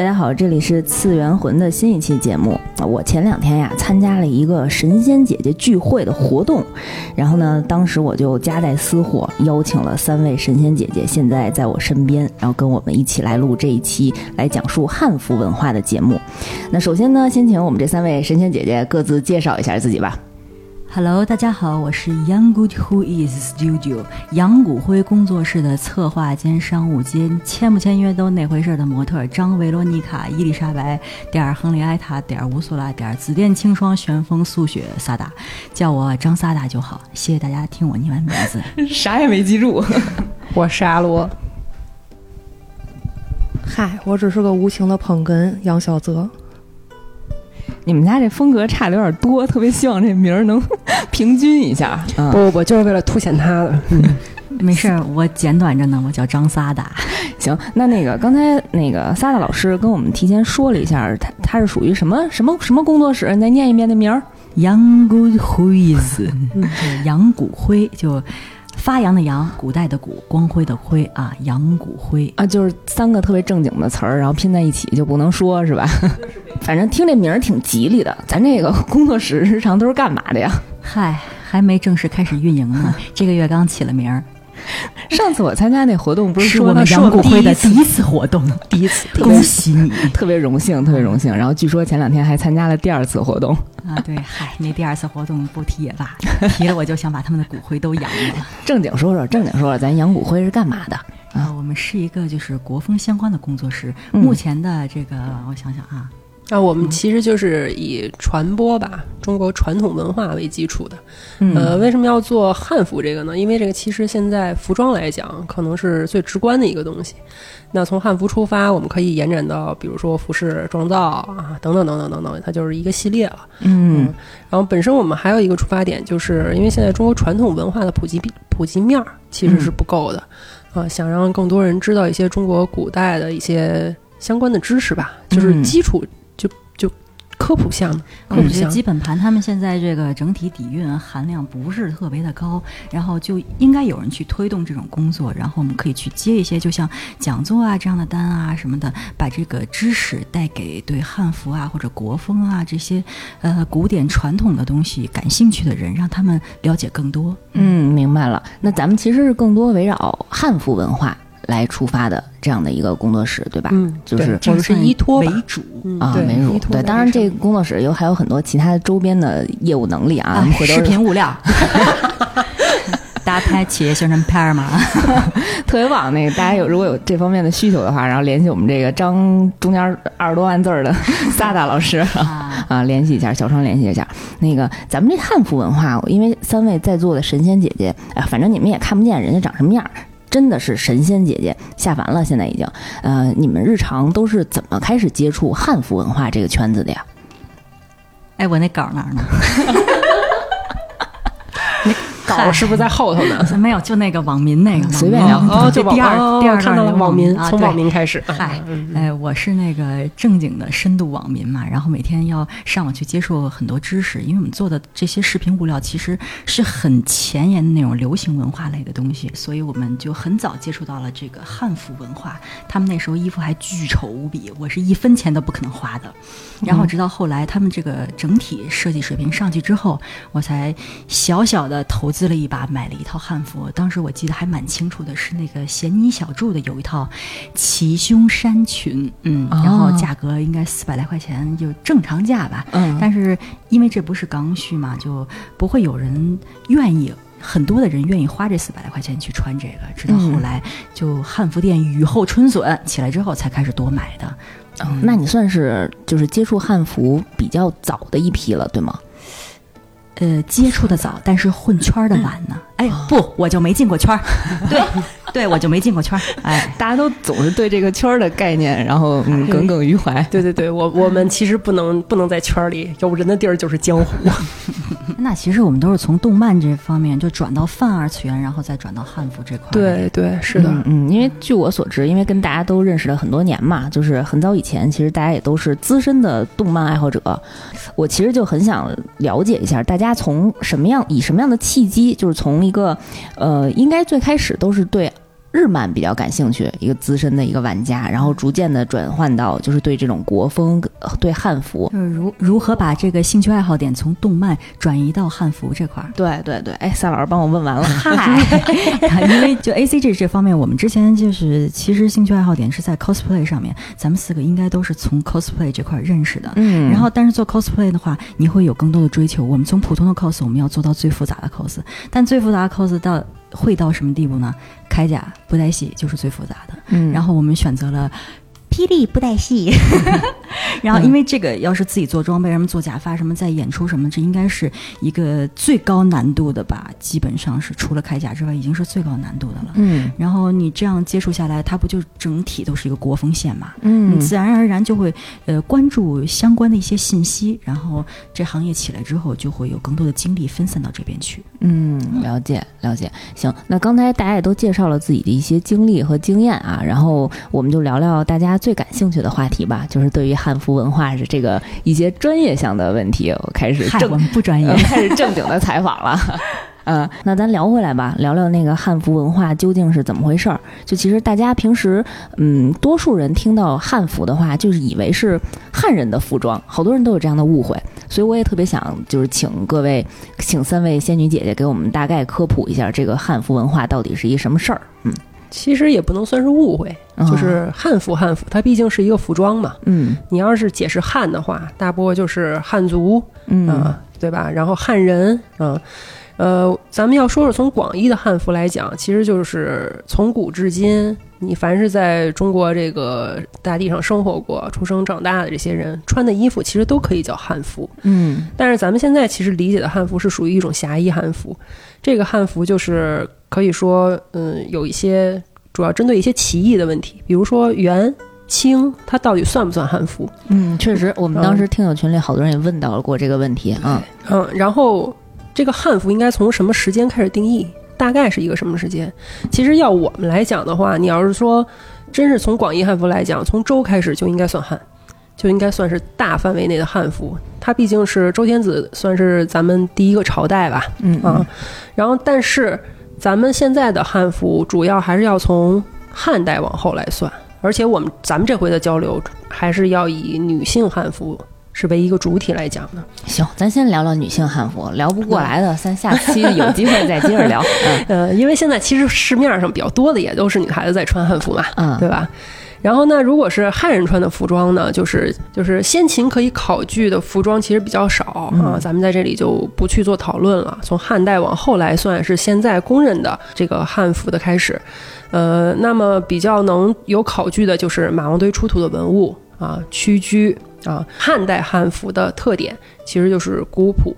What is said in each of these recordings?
大家好，这里是次元魂的新一期节目。我前两天呀参加了一个神仙姐姐聚会的活动，然后呢，当时我就夹带私货，邀请了三位神仙姐姐，现在在我身边，然后跟我们一起来录这一期来讲述汉服文化的节目。那首先呢，先请我们这三位神仙姐姐各自介绍一下自己吧。Hello，大家好，我是 Young Good Who Is Studio 杨谷辉工作室的策划兼商务兼签不签约都那回事的模特张维罗妮卡伊丽莎白点儿亨利埃塔点儿乌苏拉点儿紫电清霜旋风速雪萨达，叫我张萨达就好。谢谢大家听我念完名字。啥也没记住。我是阿罗。嗨，我只是个无情的捧哏杨小泽。你们家这风格差的有点多，特别希望这名儿能 平均一下。嗯不不不，就是为了凸显他的。没事儿，我简短着呢，我叫张萨达。行，那那个刚才那个萨达老师跟我们提前说了一下，他他是属于什么什么什么工作室？你再念一遍那名儿。Young Good Who Is，对杨谷辉就。发扬的扬，古代的古，光辉的辉啊，扬古辉啊，就是三个特别正经的词儿，然后拼在一起就不能说是吧？反正听这名儿挺吉利的。咱这个工作室日常都是干嘛的呀？嗨，还没正式开始运营呢，这个月刚起了名儿。上次我参加那活动，不是是我们杨谷辉的第一次活动，第一次，恭喜你，特别荣幸，特别荣幸。然后据说前两天还参加了第二次活动啊，对，嗨，那第二次活动不提也罢，提了我就想把他们的骨灰都扬了。正经说说，正经说说，咱杨骨灰是干嘛的？啊，我们是一个就是国风相关的工作室。嗯、目前的这个，我想想啊。啊，我们其实就是以传播吧，中国传统文化为基础的。嗯、呃，为什么要做汉服这个呢？因为这个其实现在服装来讲，可能是最直观的一个东西。那从汉服出发，我们可以延展到，比如说服饰妆造啊，等等等等等等，它就是一个系列了。嗯,嗯，然后本身我们还有一个出发点，就是因为现在中国传统文化的普及普及面儿其实是不够的，啊、嗯，想让更多人知道一些中国古代的一些相关的知识吧，就是基础。嗯科普项目，我觉得基本盘他们现在这个整体底蕴含量不是特别的高，然后就应该有人去推动这种工作，然后我们可以去接一些就像讲座啊这样的单啊什么的，把这个知识带给对汉服啊或者国风啊这些呃古典传统的东西感兴趣的人，让他们了解更多。嗯，明白了。那咱们其实是更多围绕汉服文化。来出发的这样的一个工作室，对吧？嗯，就是我们是依托为主、嗯、啊，为主。对，当然这个工作室有还有很多其他的周边的业务能力啊，啊视频物料。大家拍企业宣传片嘛，特别棒。那个大家有如果有这方面的需求的话，然后联系我们这个张中间二十多万字儿的 萨达老师啊 啊，联系一下，小窗联系一下。那个咱们这汉服文化，因为三位在座的神仙姐姐，哎，反正你们也看不见人家长什么样。真的是神仙姐姐下凡了，现在已经。呃，你们日常都是怎么开始接触汉服文化这个圈子的呀？哎，我那稿哪儿呢？那稿是不是在后头呢？没有，就那个网民那个，随便聊。哦，就第二第二看到了网民，从网民民开始。嗨，哎，我是那个正经的深度网民嘛，然后每天要上网去接触很多知识，因为我们做的这些视频物料其实是很前沿的那种流行文化类的东西，所以我们就很早接触到了这个汉服文化。他们那时候衣服还巨丑无比，我是一分钱都不可能花的。然后直到后来，他们这个整体设计水平上去之后，我才小小的投资了一把，买了一套汉服。当时我记得还蛮清楚的，是那个咸妮小筑的有一套齐胸衫裙，嗯，哦、然后价格应该四百来块钱，就正常价吧。嗯，但是因为这不是刚需嘛，就不会有人愿意。很多的人愿意花这四百来块钱去穿这个，直到后来就汉服店雨后春笋起来之后，才开始多买的。嗯、那你算是就是接触汉服比较早的一批了，对吗？呃，接触的早，但是混圈的晚呢。哎，不，我就没进过圈儿。对，对我就没进过圈儿。哎，大家都总是对这个圈儿的概念，然后嗯耿耿于怀。对对对，我我们其实不能不能在圈儿里，有人的地儿就是江湖。那其实我们都是从动漫这方面就转到泛二次元，然后再转到汉服这块。对对，是的，嗯，嗯，因为据我所知，因为跟大家都认识了很多年嘛，就是很早以前，其实大家也都是资深的动漫爱好者。我其实就很想了解一下，大家从什么样以什么样的契机，就是从一个呃，应该最开始都是对日漫比较感兴趣，一个资深的一个玩家，然后逐渐的转换到就是对这种国风、呃对汉服。就是如如何把这个兴趣爱好点从动漫转移到汉服这块儿。对对对，哎，赛老师帮我问完了，嗨，因为就 A C G 这方面，我们之前就是其实兴趣爱好点是在 cosplay 上面，咱们四个应该都是从 cosplay 这块儿认识的。嗯，然后，但是做 cosplay 的话，你会有更多的追求。我们从普通的 cos，我们要做到最复杂的 cos，但最复杂的 cos 到会到什么地步呢？铠甲不带洗就是最复杂的。嗯，然后我们选择了霹雳布袋戏，然后因为这个要是自己做装备，什么做假发，什么在演出什么，这应该是一个最高难度的吧？基本上是除了铠甲之外，已经是最高难度的了。嗯然后你这样接触下来，它不就整体都是一个国风线嘛？嗯你自然而然就会呃关注相关的一些信息，然后这行业起来之后，就会有更多的精力分散到这边去。嗯，了解了解。行，那刚才大家也都介绍了自己的一些经历和经验啊，然后我们就聊聊大家最感兴趣的话题吧，就是对于汉服文化是这个一些专业性的问题，我开始嗨，正不专业呃，开始正经的采访了。嗯，那咱聊回来吧，聊聊那个汉服文化究竟是怎么回事儿。就其实大家平时，嗯，多数人听到汉服的话，就是以为是汉人的服装，好多人都有这样的误会。所以我也特别想，就是请各位，请三位仙女姐姐给我们大概科普一下这个汉服文化到底是一什么事儿。嗯，其实也不能算是误会，就是汉服，汉服它毕竟是一个服装嘛。嗯你要是解释汉的话，大波就是汉族嗯啊、对吧？然后汉人啊。呃，咱们要说说从广义的汉服来讲，其实就是从古至今，你凡是在中国这个大地上生活过、出生长大的这些人穿的衣服，其实都可以叫汉服。嗯但是咱们现在其实理解的汉服是属于一种狭义汉服，这个汉服就是可以说，嗯，有一些主要针对一些歧义的问题，比如说元、清，它到底算不算汉服？嗯，确实，我们当时听友群里好多人也问到了过这个问题啊。嗯，然后这个汉服应该从什么时间开始定义？大概是一个什么时间？其实要我们来讲的话，你要是说真是从广义汉服来讲，从周开始就应该算汉，就应该算是大范围内的汉服。它毕竟是周天子，算是咱们第一个朝代吧。嗯啊，然后但是咱们现在的汉服主要还是要从汉代往后来算，而且我们咱们这回的交流还是要以女性汉服是为一个主体来讲的。行，咱先聊聊女性汉服，聊不过来的，咱下期有机会再接着聊。嗯呃，因为现在其实市面上比较多的也都是女孩子在穿汉服嘛，嗯，对吧？然后呢，如果是汉人穿的服装呢，就是就是先秦可以考据的服装其实比较少啊，咱们在这里就不去做讨论了。从汉代往后来算是现在公认的这个汉服的开始。呃，那么比较能有考据的就是马王堆出土的文物啊，屈居啊，汉代汉服的特点其实就是古朴。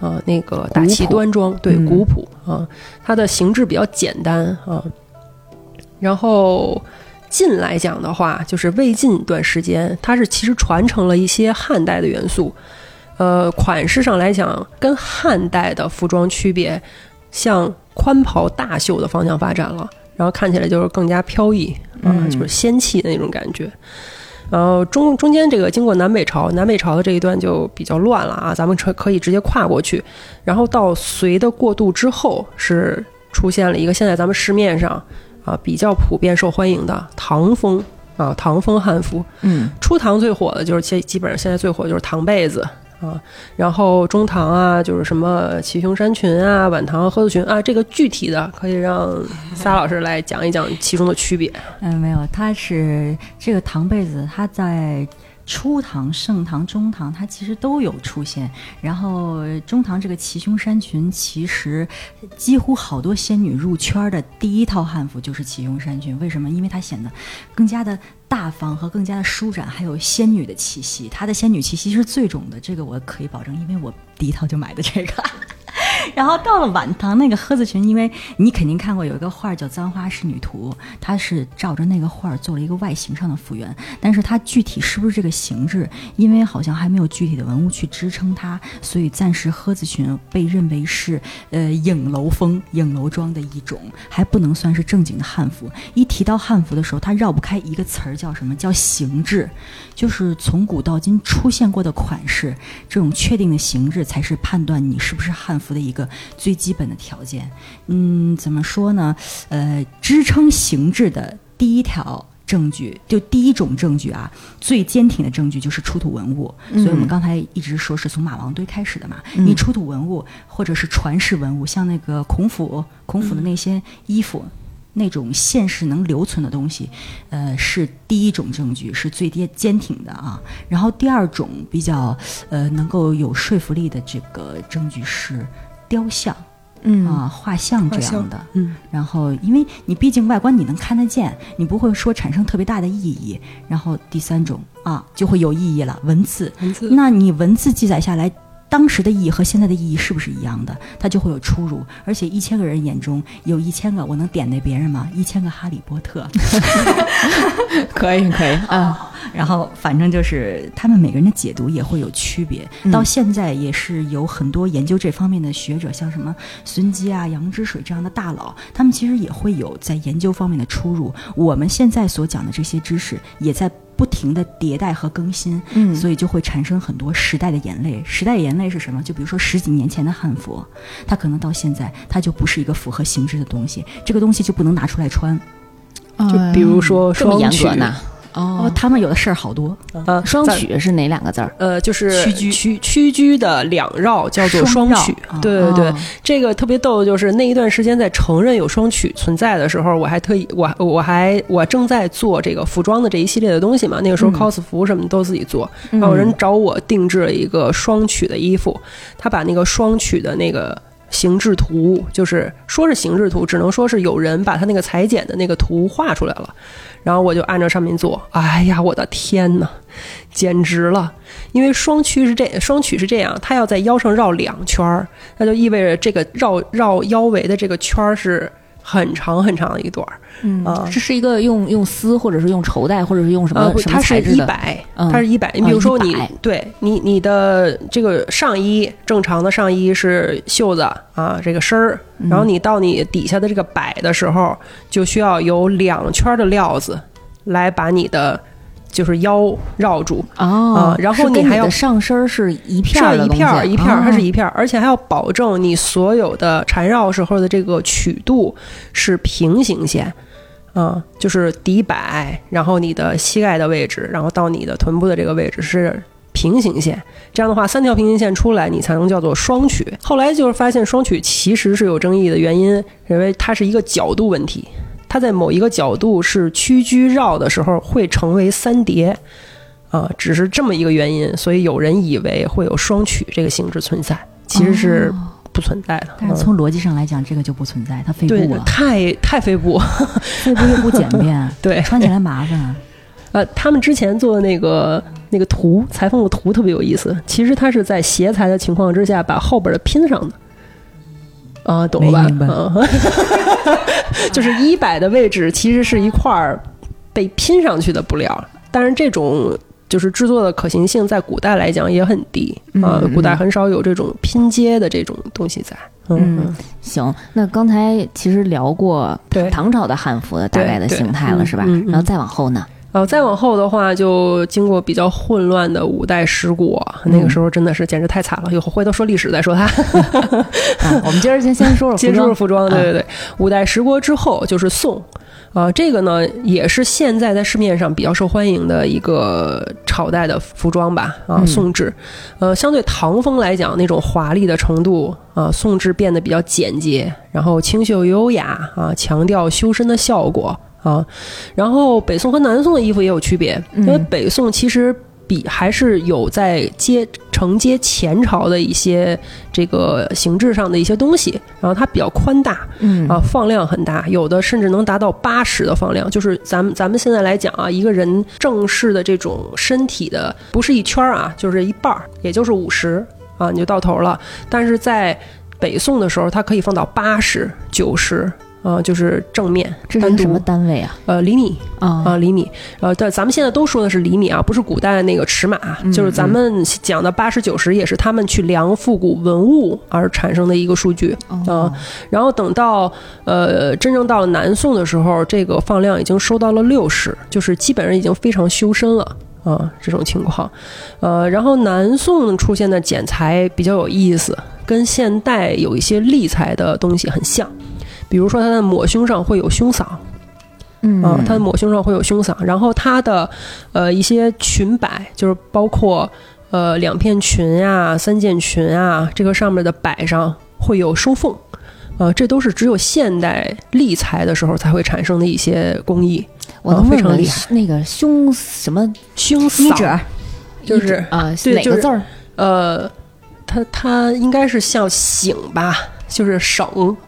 啊，那个大气端庄，对，嗯古朴啊，它的形制比较简单啊。然后晋来讲的话，就是魏晋一段时间，它是其实传承了一些汉代的元素。呃，款式上来讲，跟汉代的服装区别，向宽袍大袖的方向发展了，然后看起来就是更加飘逸啊、嗯就是仙气的那种感觉。然后中中间这个经过南北朝，南北朝的这一段就比较乱了啊，咱们可可以直接跨过去。然后到隋的过渡之后，是出现了一个现在咱们市面上啊比较普遍受欢迎的唐风啊唐风汉服。嗯初唐最火的就是现基本上现在最火的就是唐被子啊，然后中堂啊就是什么齐胸衫裙啊、晚唐鹤子裙啊，这个具体的可以让撒老师来讲一讲其中的区别。嗯，没有，它是这个唐被子，它在初唐、盛唐、中唐，它其实都有出现。然后中唐这个齐胸衫裙，其实几乎好多仙女入圈的第一套汉服就是齐胸衫裙。为什么？因为它显得更加的大方和更加的舒展，还有仙女的气息。它的仙女气息是最重的，这个我可以保证，因为我第一套就买的这个。然后到了晚唐那个鹤子裙，因为你肯定看过有一个画叫《簪花仕女图》，它是照着那个画做了一个外形上的复原，但是它具体是不是这个形制，因为好像还没有具体的文物去支撑它，所以暂时鹤子裙被认为是呃影楼风、影楼装的一种，还不能算是正经的汉服。一提到汉服的时候，它绕不开一个词儿，叫什么？叫形制，就是从古到今出现过的款式，这种确定的形制才是判断你是不是汉服的一个个最基本的条件。嗯，怎么说呢？呃，支撑形制的第一条证据，就第一种证据啊，最坚挺的证据就是出土文物。所以我们刚才一直说是从马王堆开始的嘛。你出土文物或者是传世文物，像那个孔府，孔府的那些衣服。那种现实能留存的东西，呃，是第一种证据，是最坚坚挺的啊。然后第二种比较呃能够有说服力的这个证据是雕像，嗯啊画像这样的。嗯，然后因为你毕竟外观你能看得见，你不会说产生特别大的意义。然后第三种啊就会有意义了，文字。文字那你文字记载下来。当时的意义和现在的意义是不是一样的？它就会有出入，而且一千个人眼中有一千个我能点那别人吗？一千个哈利波特，可以可以啊。然后反正就是他们每个人的解读也会有区别。到现在也是有很多研究这方面的学者，像什么孙基啊、杨之水这样的大佬，他们其实也会有在研究方面的出入。我们现在所讲的这些知识也在。不停的迭代和更新，嗯，所以就会产生很多时代的眼泪。时代眼泪是什么？就比如说十几年前的汉服，它可能到现在它就不是一个符合形制的东西，这个东西就不能拿出来穿。就比如说这么严双曲格呢？哦，他们有的事儿好多。呃，双曲是哪两个字儿？呃，就是屈居。屈屈居的两绕叫做双曲。啊，对对对，哦。这个特别逗的就是那一段时间在承认有双曲存在的时候，我还特意我我还我正在做这个服装的这一系列的东西嘛，那个时候嗯。cos 服什么都自己做，嗯。然后有人找我定制了一个双曲的衣服，他把那个双曲的那个。形制图就是说是形制图，只能说是有人把他那个裁剪的那个图画出来了，然后我就按照上面做。哎呀，我的天呐，简直了！因为双曲是这 双曲是这样，它要在腰上绕两圈儿，那就意味着这个绕绕腰围的这个圈儿是很长很长的一段儿嗯啊。这是一个用用丝，或者是用绸带，或者是用什呃，么、不，什么它是材质的？一百，嗯它是一百。你哦比如说你100对你你的这个上衣，正常的上衣是袖子啊，这个身儿，嗯然后你到你底下的这个摆的时候，就需要有两圈的料子来把你的就是腰绕住。哦啊，然后你还要的上身儿是一片儿一片儿一片儿，它是哦一片儿，而且还要保证你所有的缠绕时候的这个曲度是平行线，啊、就是底摆，然后你的膝盖的位置，然后到你的臀部的这个位置是平行线。这样的话，三条平行线出来，你才能叫做双曲。后来就是发现双曲其实是有争议的原因，认为它是一个角度问题。它在某一个角度是屈居绕的时候会成为三叠，啊，只是这么一个原因，所以有人以为会有双曲这个形制存在，其实是哦不存在的。但是嗯从逻辑上来讲，这个就不存在，它飞对步啊，太太飞步，飞步又不简便，对，穿起来麻烦。呃，他们之前做的那个那个图裁缝的图特别有意思，其实它是在斜裁的情况之下把后边的拼上的。啊，懂了吧？嗯，就是衣摆的位置其实是一块儿被拼上去的布料，但是这种就是制作的可行性在古代来讲也很低啊、嗯古代很少有这种拼接的这种东西在。嗯。嗯，行，那刚才其实聊过对。唐朝的汉服的大概的形态了，嗯。是吧？嗯嗯。然后再往后呢？呃，再往后的话，就经过比较混乱的五代十国，那个时候真的是简直太惨了。以后回头说历史再说它。啊，我们今儿先先说说 先说说服装，对啊对对。五代十国之后就是宋，啊、这个呢也是现在在市面上比较受欢迎的一个朝代的服装吧，啊，嗯宋制。呃，相对唐风来讲，那种华丽的程度啊，宋制变得比较简洁，然后清秀优雅啊，强调修身的效果啊。然后北宋和南宋的衣服也有区别，因为嗯北宋其实。比还是有在接承接前朝的一些这个形制上的一些东西，然后它比较宽大嗯啊，放量很大，有的甚至能达到八十的放量。就是咱们咱们现在来讲啊，一个人正式的这种身体的不是一圈儿啊，就是一半儿，也就是五十啊，你就到头了。但是在北宋的时候，它可以放到八十、九十啊，就是正面这是什么单位啊？呃厘米啊啊，厘米，呃，但咱们现在都说的是厘米啊，不是古代那个尺码，嗯就是咱们讲的八十九十，也是他们去量复古文物而产生的一个数据。哦，然后等到呃真正到了南宋的时候，这个放量已经收到了六十，就是基本上已经非常修身了。啊，这种情况，呃，然后南宋出现的剪裁比较有意思，跟现代有一些立裁的东西很像，比如说它的抹胸上会有胸嗓，嗯。啊，它的抹胸上会有胸嗓，然后它的呃一些裙摆，就是包括呃两片裙啊、三件裙啊，这个上面的摆上会有收缝，呃，这都是只有现代立裁的时候才会产生的一些工艺。我非常厉害。那个胸什么胸衣褶嗓就是啊哪个字儿？呃，它它应该是像醒吧，就是省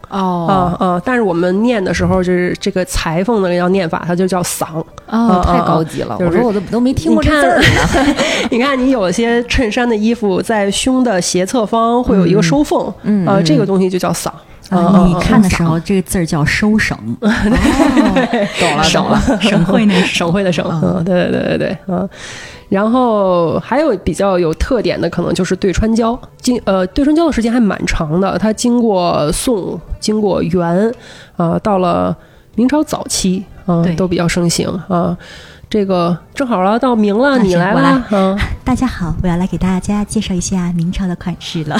哦啊啊，但是我们念的时候就是这个裁缝的要念法，它就叫嗓。太啊高级了！就是我说我都都没听过这字儿呢。你看，你有些衬衫的衣服在胸的斜侧方会有一个收缝，啊，嗯嗯这个东西就叫嗓。啊，你看的时候，这个字儿叫收省，哦 懂了懂了。省会那 省会的省，嗯，对对对对对，嗯。然后还有比较有特点的，可能就是对穿胶，经呃对穿胶的时间还蛮长的，它经过宋，经过元，啊，到了明朝早期，啊对，都比较盛行啊。这个正好了，到明了，你来行我啦，啊，大家好，我要来给大家介绍一下明朝的款式了。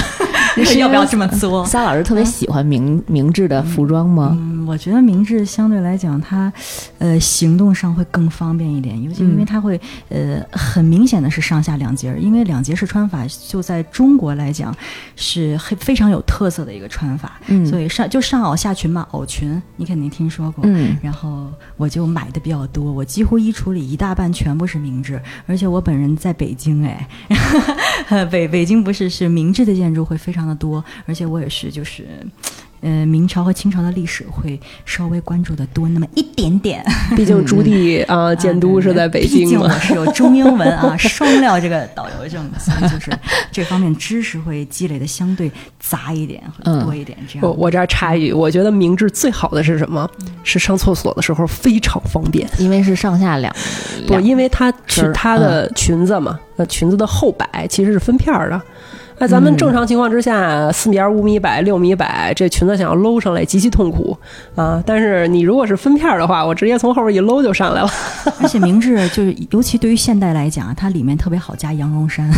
要不要这么作？撒老师特别喜欢明明制的服装吗？嗯，我觉得明制相对来讲，它呃行动上会更方便一点，尤其因为它会呃很明显的是上下两截儿，因为两截式穿法就在中国来讲是很非常有特色的一个穿法，嗯所以上就上袄下裙嘛，袄裙你肯定听说过，嗯然后我就买的比较多，我几乎衣橱里一大半全部是明制，而且我本人在北京哎，北北京不是是明制的建筑会非常的多，而且我也是就是。呃，明朝和清朝的历史会稍微关注的多那么一点点。毕竟朱棣啊，监督是在北京嘛，竟我是有中英文啊双料这个导游证，所以就是这方面知识会积累的相对杂一点，会多一点。这样，我我这儿插一句，我觉得明治最好的是什么？是上厕所的时候非常方便。因为是上下两不，因为它是它的裙子嘛，那裙子的后摆其实是分片儿的。那咱们正常情况之下，四米二、五米摆、六米摆，这裙子想要搂上来极其痛苦啊！但是你如果是分片儿的话，我直接从后边一搂就上来了。而且明制就是，尤其对于现代来讲，它里面特别好加羊绒衫，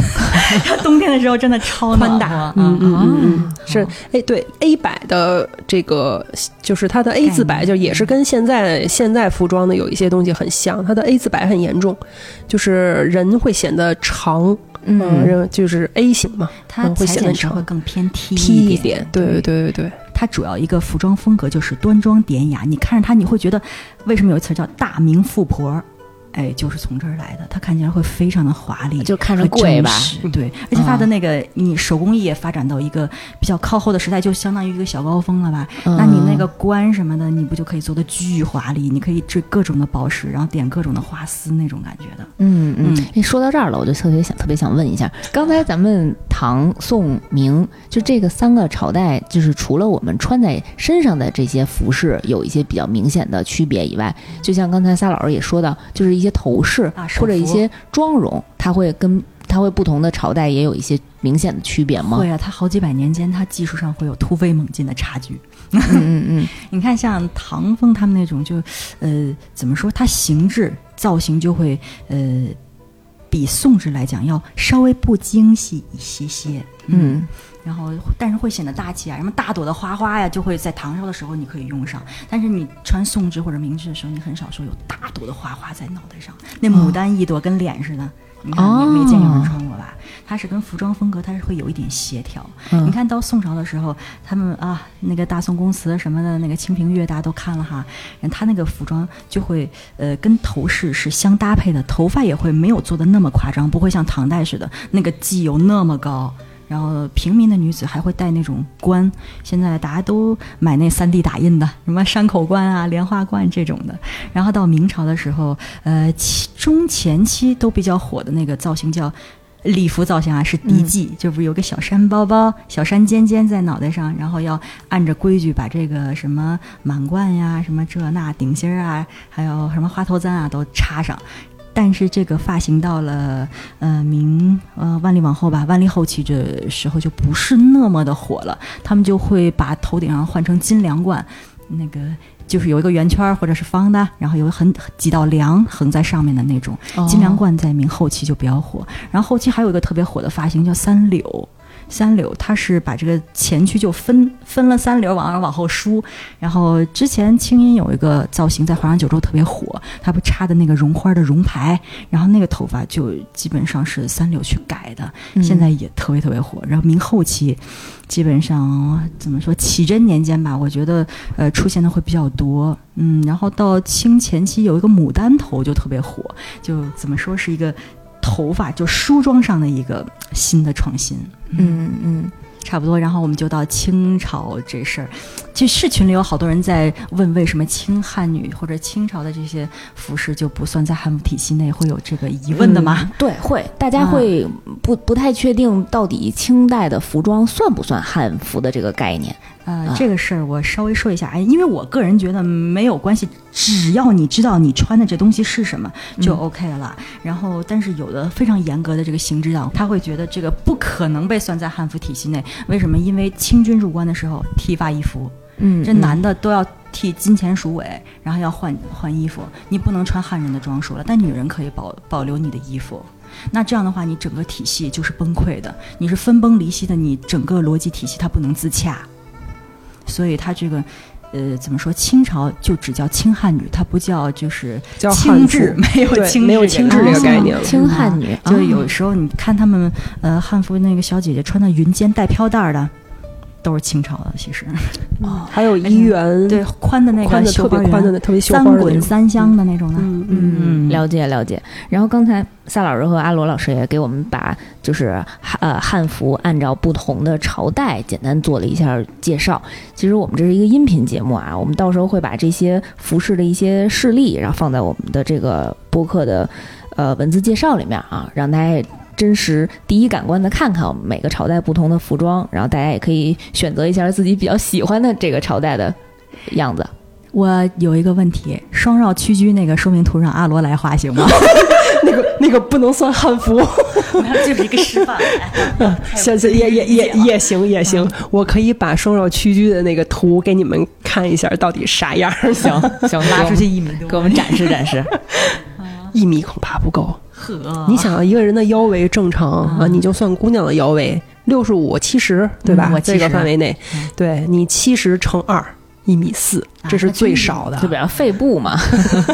它 冬天的时候真的超宽大，嗯嗯嗯嗯，是。哎，对 A 摆的这个就是它的 A 字摆，就也是跟现在现在服装的有一些东西很像，它的 A 字摆很严重，就是人会显得长，嗯，人就是 A 型嘛，它嗯会显得裁剪时会更偏 T，T 一一点，对对对对对。它主要一个服装风格就是端庄典雅，你看着它，你会觉得为什么有一词叫大明富婆？哎，就是从这儿来的。它看起来会非常的华丽，就看着贵吧对，而且它的那个你手工艺也发展到一个比较靠后的时代，就相当于一个小高峰了吧？那你那个冠什么的，你不就可以做的巨华丽？你可以缀各种的宝石，然后点各种的花丝那种感觉的。嗯嗯嗯，哎，说到这儿了，我就特别想特别想问一下，刚才咱们唐宋明就这个三个朝代，就是除了我们穿在身上的这些服饰有一些比较明显的区别以外，就像刚才撒老师也说到，就是一些头饰啊或者一些妆容，它会跟它会不同的朝代也有一些明显的区别吗？会啊，它好几百年间，它技术上会有突飞猛进的差距。嗯嗯嗯，你看，像唐风他们那种就，呃，怎么说？它形制造型就会，呃，比宋制来讲要稍微不精细一些些。嗯，然后但是会显得大气啊，什么大朵的花花呀，就会在唐朝的时候你可以用上。但是你穿宋制或者明制的时候，你很少说有大朵的花花在脑袋上，那牡丹一朵跟脸似的。你没没见有人穿过吧？它是跟服装风格，它是会有一点协调。嗯你看到宋朝的时候，他们啊，那个大宋宫词什么的，那个《清平乐》大家都看了哈，他那个服装就会呃跟头饰是相搭配的，头发也会没有做的那么夸张，不会像唐代似的那个髻有那么高。然后平民的女子还会戴那种冠，现在大家都买那三 D 打印的，什么山口冠啊、莲花冠这种的。然后到明朝的时候，呃，其中前期都比较火的那个造型叫礼服造型啊，是嫡髻，就不是有个小山包包、小山尖尖在脑袋上，然后要按着规矩把这个什么满贯呀、什么这那顶心儿啊，还有什么花头簪啊都插上。但是这个发型到了呃明呃万历往后吧，万历后期这时候就不是那么的火了，他们就会把头顶上换成金梁冠，那个就是有一个圆圈或者是方的，然后有很几道梁横在上面的那种。金梁冠在明后期就比较火，然后后期还有一个特别火的发型叫三绺。三绺它是把这个前区就分分了三绺往往后梳，然后之前清音有一个造型在华阳九州特别火，它不插的那个绒花的绒牌，然后那个头发就基本上是三绺去改的，嗯现在也特别特别火。然后明后期，基本上怎么说启真年间吧，我觉得呃出现的会比较多，嗯，然后到清前期有一个牡丹头就特别火，就怎么说是一个头发就梳妆上的一个新的创新，嗯嗯差不多。然后我们就到清朝这事儿，其实是群里有好多人在问，为什么清汉女或者清朝的这些服饰就不算在汉服体系内，会有这个疑问的吗？嗯对，会，大家啊会不不太确定到底清代的服装算不算汉服的这个概念。呃啊，这个事儿我稍微说一下，哎，因为我个人觉得没有关系，只要你知道你穿的这东西是什么就嗯 OK 了。然后，但是有的非常严格的这个行知党，他会觉得这个不可能被算在汉服体系内。为什么？因为清军入关的时候剃发易服，嗯这男的都要剃金钱鼠尾，然后要换换衣服，你不能穿汉人的装束了，但女人可以保保留你的衣服。那这样的话，你整个体系就是崩溃的，你是分崩离析的，你整个逻辑体系它不能自洽。所以它这个，呃，怎么说？清朝就只叫清汉女，她不叫就是清制，没有对清没有清制这个概念了。清汉女，就啊有时候你看他们，呃，汉服那个小姐姐穿的云肩带飘带的，都是清朝的，其实哦还有衣缘，对宽的那个宽的特绣花别宽的特别绣三。滚三香的那种的，嗯嗯，了解了解。然后刚才萨老师和阿罗老师也给我们把就是汉呃汉服按照不同的朝代简单做了一下介绍。其实我们这是一个音频节目啊，我们到时候会把这些服饰的一些事例，然后放在我们的这个播客的呃文字介绍里面啊，让大家也真实第一感官的看看我们每个朝代不同的服装，然后大家也可以选择一下自己比较喜欢的这个朝代的样子。我有一个问题，双绕屈居那个说明图让阿罗来画行吗？那个那个不能算汉服，就是一个示范。行行也也也也行也行，我可以把双绕屈居的那个图给你们看一下，到底啥样儿？行行，拉出去一米多，给我们展示展示。一米恐怕不够。呵，你想，一个人的腰围正常啊，你就算姑娘的腰围六十五、七十，对吧嗯？我这个范围内嗯，对你七十乘二，一米四，这是最少的就。比方肺部嘛，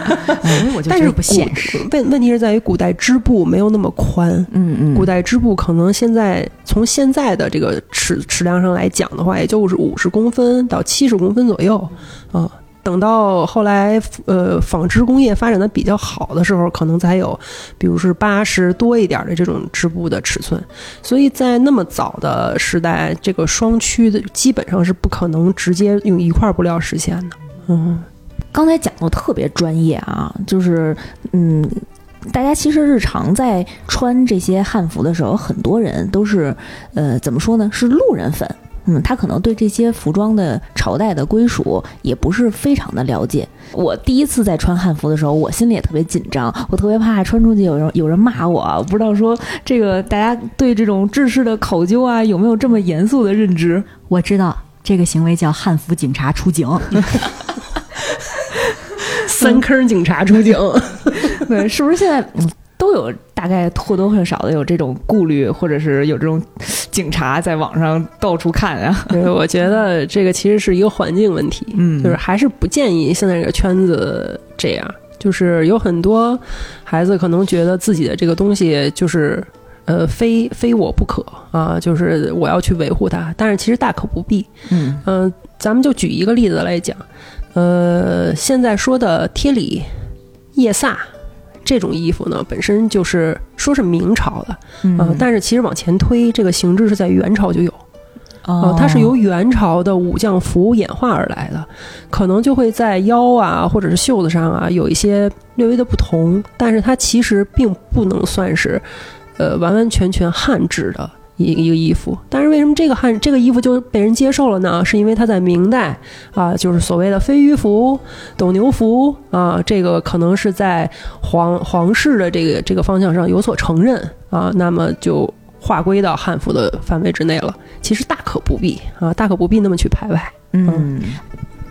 但是不现实。古问问题是在于古代织布没有那么宽，嗯嗯古代织布可能现在从现在的这个尺尺量上来讲的话，也就是五十公分到七十公分左右啊。等到后来，呃，纺织工业发展的比较好的时候，可能才有，比如是八十多一点的这种织布的尺寸。所以在那么早的时代，这个双曲的基本上是不可能直接用一块布料实现的。嗯，刚才讲的特别专业啊，就是嗯，大家其实日常在穿这些汉服的时候，很多人都是呃怎么说呢，是路人粉。嗯，他可能对这些服装的朝代的归属也不是非常的了解。我第一次在穿汉服的时候，我心里也特别紧张，我特别怕穿出去有人有人骂我，我不知道说这个大家对这种制式的考究啊有没有这么严肃的认知？我知道这个行为叫汉服警察出警。三坑警察出警。对，是不是现在嗯都有大概或多或少的有这种顾虑，或者是有这种警察在网上到处看啊？对，我觉得这个其实是一个环境问题。嗯就是还是不建议现在这个圈子这样。就是有很多孩子可能觉得自己的这个东西就是呃非非我不可啊，就是我要去维护它，但是其实大可不必。嗯嗯、咱们就举一个例子来讲，呃，现在说的贴里、腋飒这种衣服呢，本身就是说是明朝的，嗯啊，但是其实往前推，这个形制是在元朝就有。哦呃，它是由元朝的武将服演化而来的，可能就会在腰啊或者是袖子上啊有一些略微的不同，但是它其实并不能算是，呃，完完全全汉制的一一个衣服。但是为什么这个汉这个衣服就被人接受了呢？是因为它在明代啊，就是所谓的飞鱼服、斗牛服啊，这个可能是在皇皇室的这个这个方向上有所承认啊，那么就。划归到汉服的范围之内了，其实大可不必啊，大可不必那么去排外。嗯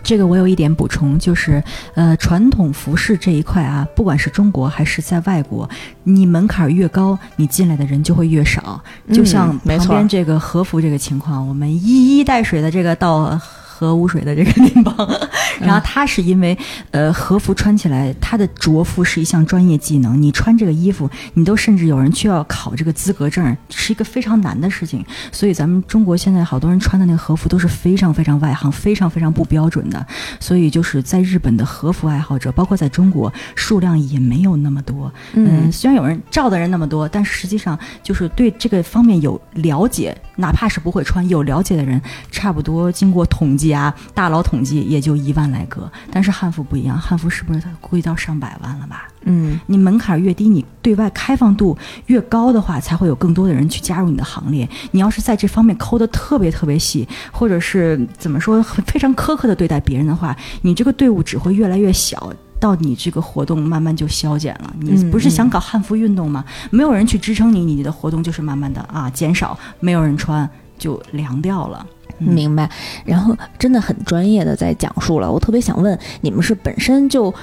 这个我有一点补充，就是呃，传统服饰这一块啊，不管是中国还是在外国，你门槛越高，你进来的人就会越少。就像旁边这个和服这个情况，我们一衣带水的这个到。喝污水的这个地方，然后他是因为，呃，和服穿起来，他的着服是一项专业技能。你穿这个衣服，你都甚至有人去要考这个资格证，是一个非常难的事情。所以咱们中国现在好多人穿的那个和服都是非常非常外行、非常非常不标准的。所以就是在日本的和服爱好者，包括在中国数量也没有那么多。嗯，虽然有人照的人那么多，但是实际上就是对这个方面有了解，哪怕是不会穿有了解的人，差不多经过统计。啊，大佬统计也就一万来个，但是汉服不一样，汉服是不是它估计到上百万了吧？嗯，你门槛越低，你对外开放度越高的话，才会有更多的人去加入你的行列。你要是在这方面抠的特别特别细，或者是怎么说非常苛刻的对待别人的话，你这个队伍只会越来越小，到你这个活动慢慢就消减了。你不是想搞汉服运动吗？没有人去支撑你，你的活动就是慢慢的啊减少，没有人穿就凉掉了。明白，然后真的很专业的在讲述了。我特别想问，你们是本身就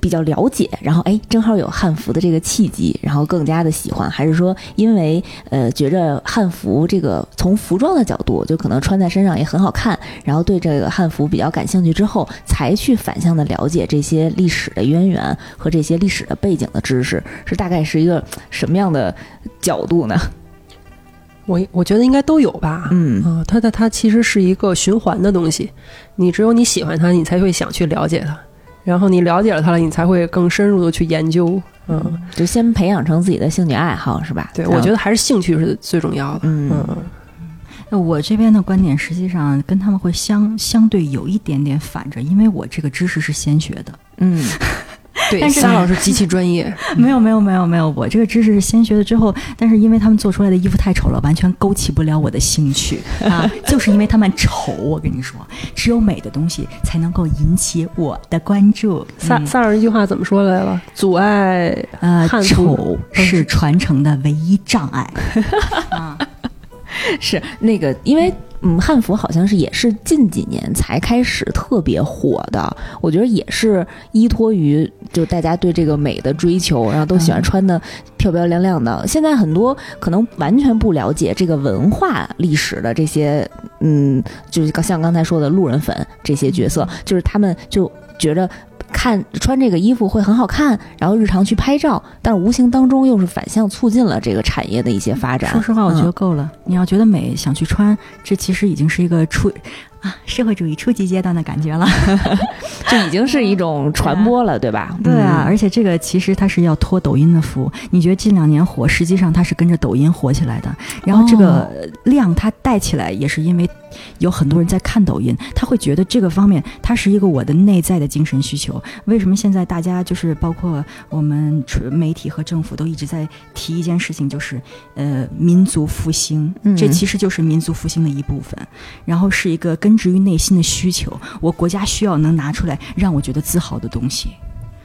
比较了解，然后哎，正好有汉服的这个契机，然后更加的喜欢，还是说因为呃觉着汉服这个从服装的角度，就可能穿在身上也很好看，然后对这个汉服比较感兴趣之后，才去反向的了解这些历史的渊源和这些历史的背景的知识，是大概是一个什么样的角度呢？我我觉得应该都有吧，嗯。啊，它它它其实是一个循环的东西，你只有你喜欢它，你才会想去了解它，然后你了解了它了，你才会更深入的去研究，嗯，就先培养成自己的兴趣爱好，是吧？对，我觉得还是兴趣是最重要的，嗯，那我这边的观点实际上跟他们会相相对有一点点反着，因为我这个知识是先学的，嗯。对，沙老师极其专业。没有没有没有没有，我这个知识是先学的，之后，但是因为他们做出来的衣服太丑了，完全勾起不了我的兴趣啊！就是因为他们丑，我跟你说，只有美的东西才能够引起我的关注。萨萨尔那句话怎么说来了？阻碍呃，丑是传承的唯一障碍。啊，是那个，因为。嗯，汉服好像是也是近几年才开始特别火的，我觉得也是依托于就大家对这个美的追求，然后都喜欢穿的漂漂亮亮的。现在很多可能完全不了解这个文化历史的这些，嗯，就是像刚才说的路人粉这些角色，就是他们就觉得。看穿这个衣服会很好看，然后日常去拍照，但是无形当中又是反向促进了这个产业的一些发展。说实话，我觉得够了。你要觉得美，想去穿，这其实已经是一个初啊社会主义初级阶段的感觉了，就已经是一种传播了，对吧？对啊，而且这个其实它是要托抖音的福。你觉得近两年火，实际上它是跟着抖音火起来的。然后这个量它带起来，也是因为。有很多人在看抖音，他会觉得这个方面，它是一个我的内在的精神需求。为什么现在大家就是包括我们媒体和政府都一直在提一件事情，就是呃民族复兴，这其实就是民族复兴的一部分，然后是一个根植于内心的需求，我国家需要能拿出来让我觉得自豪的东西。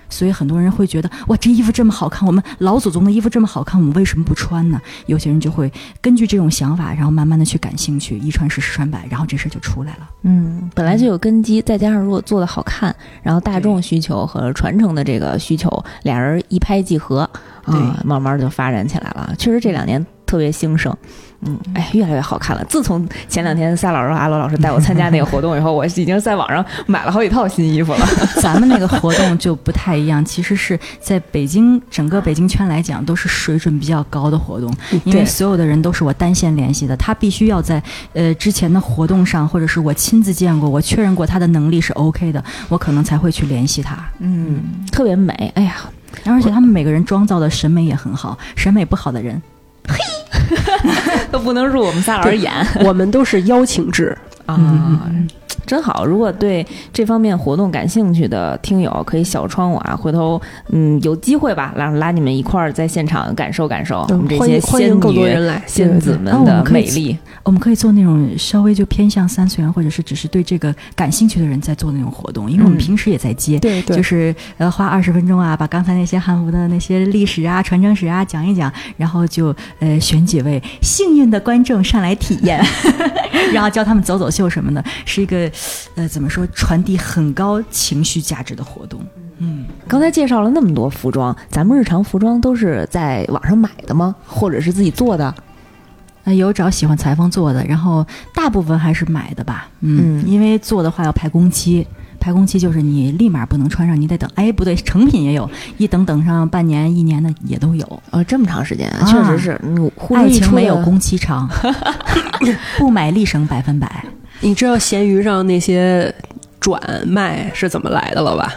所以很多人会觉得哇，这衣服这么好看，我们老祖宗的衣服这么好看，我们为什么不穿呢？有些人就会根据这种想法，然后慢慢的去感兴趣，一传十，十传百，然后这事就出来了。嗯，本来就有根基，再加上如果做的好看，然后大众需求和传承的这个需求，俩人一拍即合，啊，慢慢就发展起来了。确实这两年特别兴盛。嗯，哎，越来越好看了。自从前两天撒老师和阿罗老师带我参加那个活动以后，我已经在网上买了好几套新衣服了。咱们那个活动就不太一样，其实是在北京整个北京圈来讲，都是水准比较高的活动，因为所有的人都是我单线联系的，他必须要在呃之前的活动上，或者是我亲自见过，我确认过他的能力是 OK 的，我可能才会去联系他。嗯，特别美，哎呀，而且他们每个人妆造的审美也很好，审美不好的人，嘿。都不能入我们仨老师眼，我们都是邀请制啊。真好！如果对这方面活动感兴趣的听友，可以小窗我啊，回头嗯有机会吧，拉拉你们一块儿在现场感受感受我们这些仙女、仙子们的美丽。我们可以做那种稍微就偏向三次元，或者是只是对这个感兴趣的人在做那种活动，因为我们平时也在接，对，就是呃花二十分钟啊，把刚才那些汉服的那些历史啊、传承史啊讲一讲，然后就呃选几位幸运的观众上来体验，然后教他们走走秀什么的，是一个。呃，怎么说，传递很高情绪价值的活动。嗯，刚才介绍了那么多服装，咱们日常服装都是在网上买的吗？或者是自己做的？呃，有找喜欢裁缝做的，然后大部分还是买的吧。嗯，嗯因为做的话要排工期，排工期就是你立马不能穿上，你得等。哎，不对，成品也有，一等等上半年、一年的也都有。哦，这么长时间，啊确实是，爱情没有工期长，不买立省百分百。你知道闲鱼上那些转卖是怎么来的了吧？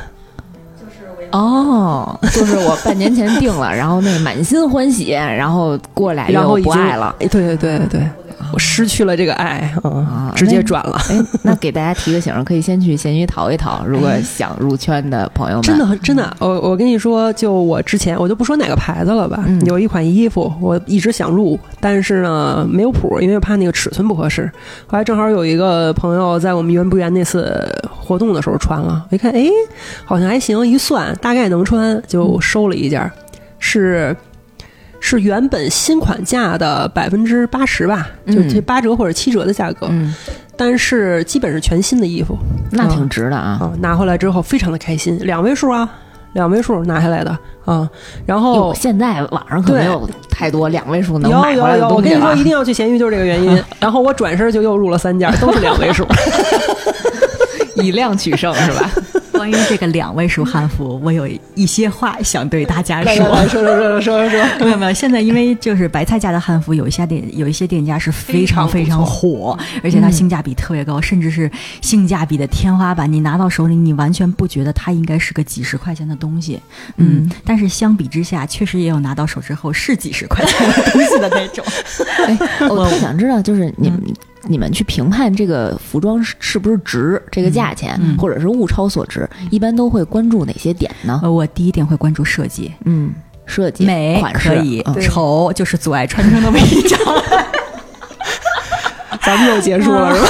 哦，就是我半年前定了，然后那满心欢喜，然后过俩月我然后不爱了。哎对对对对，我失去了这个爱直接转了。哎，那给大家提个醒，可以先去闲鱼淘一淘，如果想入圈的朋友们，真的真的，我我跟你说，就我之前我就不说哪个牌子了吧，嗯有一款衣服我一直想入，但是呢没有谱，因为怕那个尺寸不合适。后来正好有一个朋友在我们圆不圆那次活动的时候穿了，我一看，哎，好像还行，一算大概能穿，就收了一件儿，是。是原本新款价的百分之八十吧，就嗯这八折或者七折的价格，嗯，但是基本是全新的衣服，那挺值的啊。啊，拿回来之后非常的开心，两位数啊，两位数拿下来的啊，然，后现在网上可对没有太多两位数能有有买回来的有，我跟你说，一。定要去闲鱼，就是这个原因。然后我转身就又入了三件，都是两位数。以量取胜是吧？关于这个两位数汉服，我有一些话想对大家来说。来来说说说说说说，没有没有，现在因为就是白菜价的汉服，有一些店有一些店家是非常非非常常火，而且它性价比特别高，甚至是性价比的天花板。你拿到手里，你完全不觉得它应该是个几十块钱的东西。嗯，但是相比之下，确实也有拿到手之后是几十块钱的东西的那种。哎，我特想知道，就是你们、你们去评判这个服装是是不是值这个价钱，嗯或者是物超所值，一般都会关注哪些点呢？呃，我第一点会关注设计，嗯，设计、美款式可以嗯，丑就是阻碍穿成的唯一障碍。咱们又结束了是吧？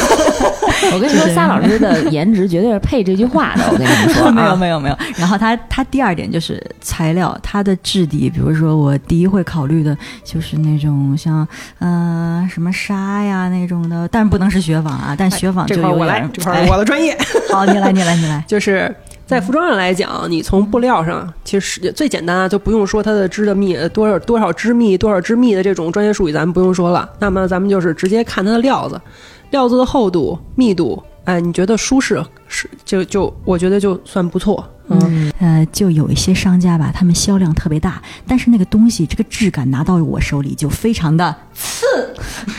我跟你说，撒老师的颜值绝对是配这句话的。我跟你们说、啊，没有没有没有。然后他他第二点就是材料，它的质地，比如说我第一会考虑的就是那种像呃什么纱呀那种的，但不能是雪纺啊，但雪纺就这块儿我来这块我的专业。好，你来你来你来。就是在服装上来讲，你从布料上，其实最简单啊，就不用说它的织的密呃多少多少织密多少织密的这种专业术语，咱们不用说了。那么咱们就是直接看它的料子，料子的厚度、密度，哎，你觉得舒适是就就我觉得就算不错。嗯，呃，就有一些商家吧，他们销量特别大，但是那个东西这个质感拿到我手里就非常的次。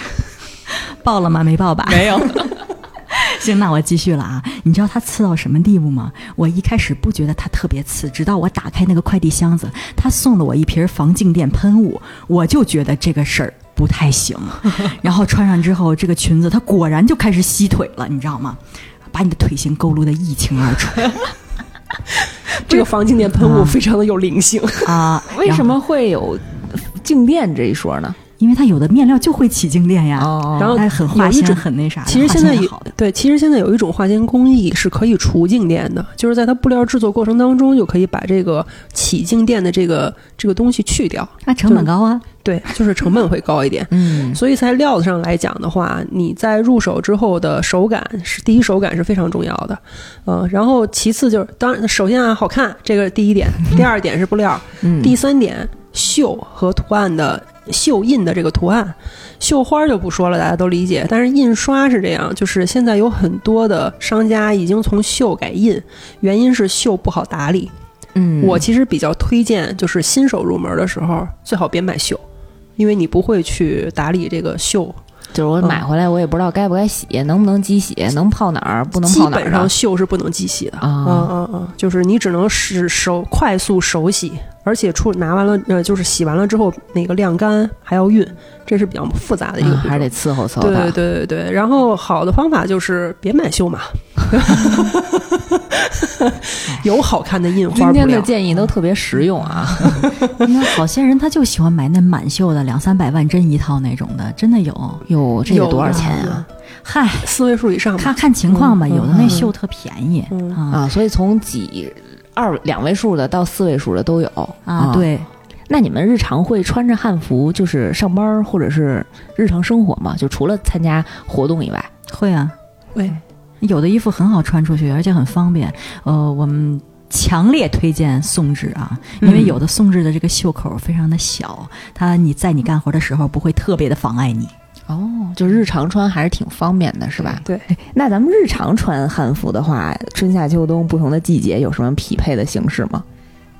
爆了吗？没爆吧？没有。行，那我继续了啊！你知道它次到什么地步吗？我一开始不觉得它特别次，直到我打开那个快递箱子，他送了我一瓶防静电喷雾，我就觉得这个事儿不太行。然后穿上之后，这个裙子它果然就开始吸腿了，你知道吗？把你的腿型勾勒得一清二楚 这个防静电喷雾非常的有灵性。啊！为什？么会有静电这一说呢？因为它有的面料就会起静电呀，哦然后它很化纤，有一种很那啥。其实现在有对，其实现在有一种化纤工艺是可以除静电的，就是在它布料制作过程当中就可以把这个起静电的这个这个东西去掉。那成本高啊。对，就是成本会高一点。嗯，所以在料子上来讲的话，你在入手之后的手感是第一手感是非常重要的，嗯、然后其次就是当然首先啊好看，这个是第一点，第二点是布料，嗯第三点绣和图案的绣印的这个图案，绣花就不说了，大家都理解。但是印刷是这样，就是现在有很多的商家已经从绣改印，原因是绣不好打理。嗯，我其实比较推荐，就是新手入门的时候最好别买绣，因为你不会去打理这个锈，就是我买回来，我也不知道该不该洗，能不能机洗，能泡哪儿，不能泡哪儿的。本上绣是不能机洗的。啊嗯嗯嗯，就是你只能使手快速手洗，而且出拿完了呃，就是洗完了之后那个晾干还要熨，这是比较复杂的一个还是得伺候伺候它。对对对对对，然后好的方法就是别买绣码，有好看的印花今。天的建议都特别实用啊！你看，好些人他就喜欢买那满绣的，两三百万针一套那种的，真的有。有，这个有多少钱啊？嗨，四位数以上吧。看看情况吧，嗯有的那绣特便宜啊，所以从几二两位数的到四位数的都有啊，。对。那你们日常会穿着汉服就是上班儿或者是日常生活吗？就除了参加活动以外，会啊，会，有的衣服很好穿出去，而且很方便。呃，我们强烈推荐宋制啊，因为有的宋制的这个袖口非常的小，它你在你干活的时候不会特别的妨碍你。哦，就日常穿还是挺方便的，是吧？对，那咱们日常穿汉服的话，春夏秋冬不同的季节有什么匹配的形式吗？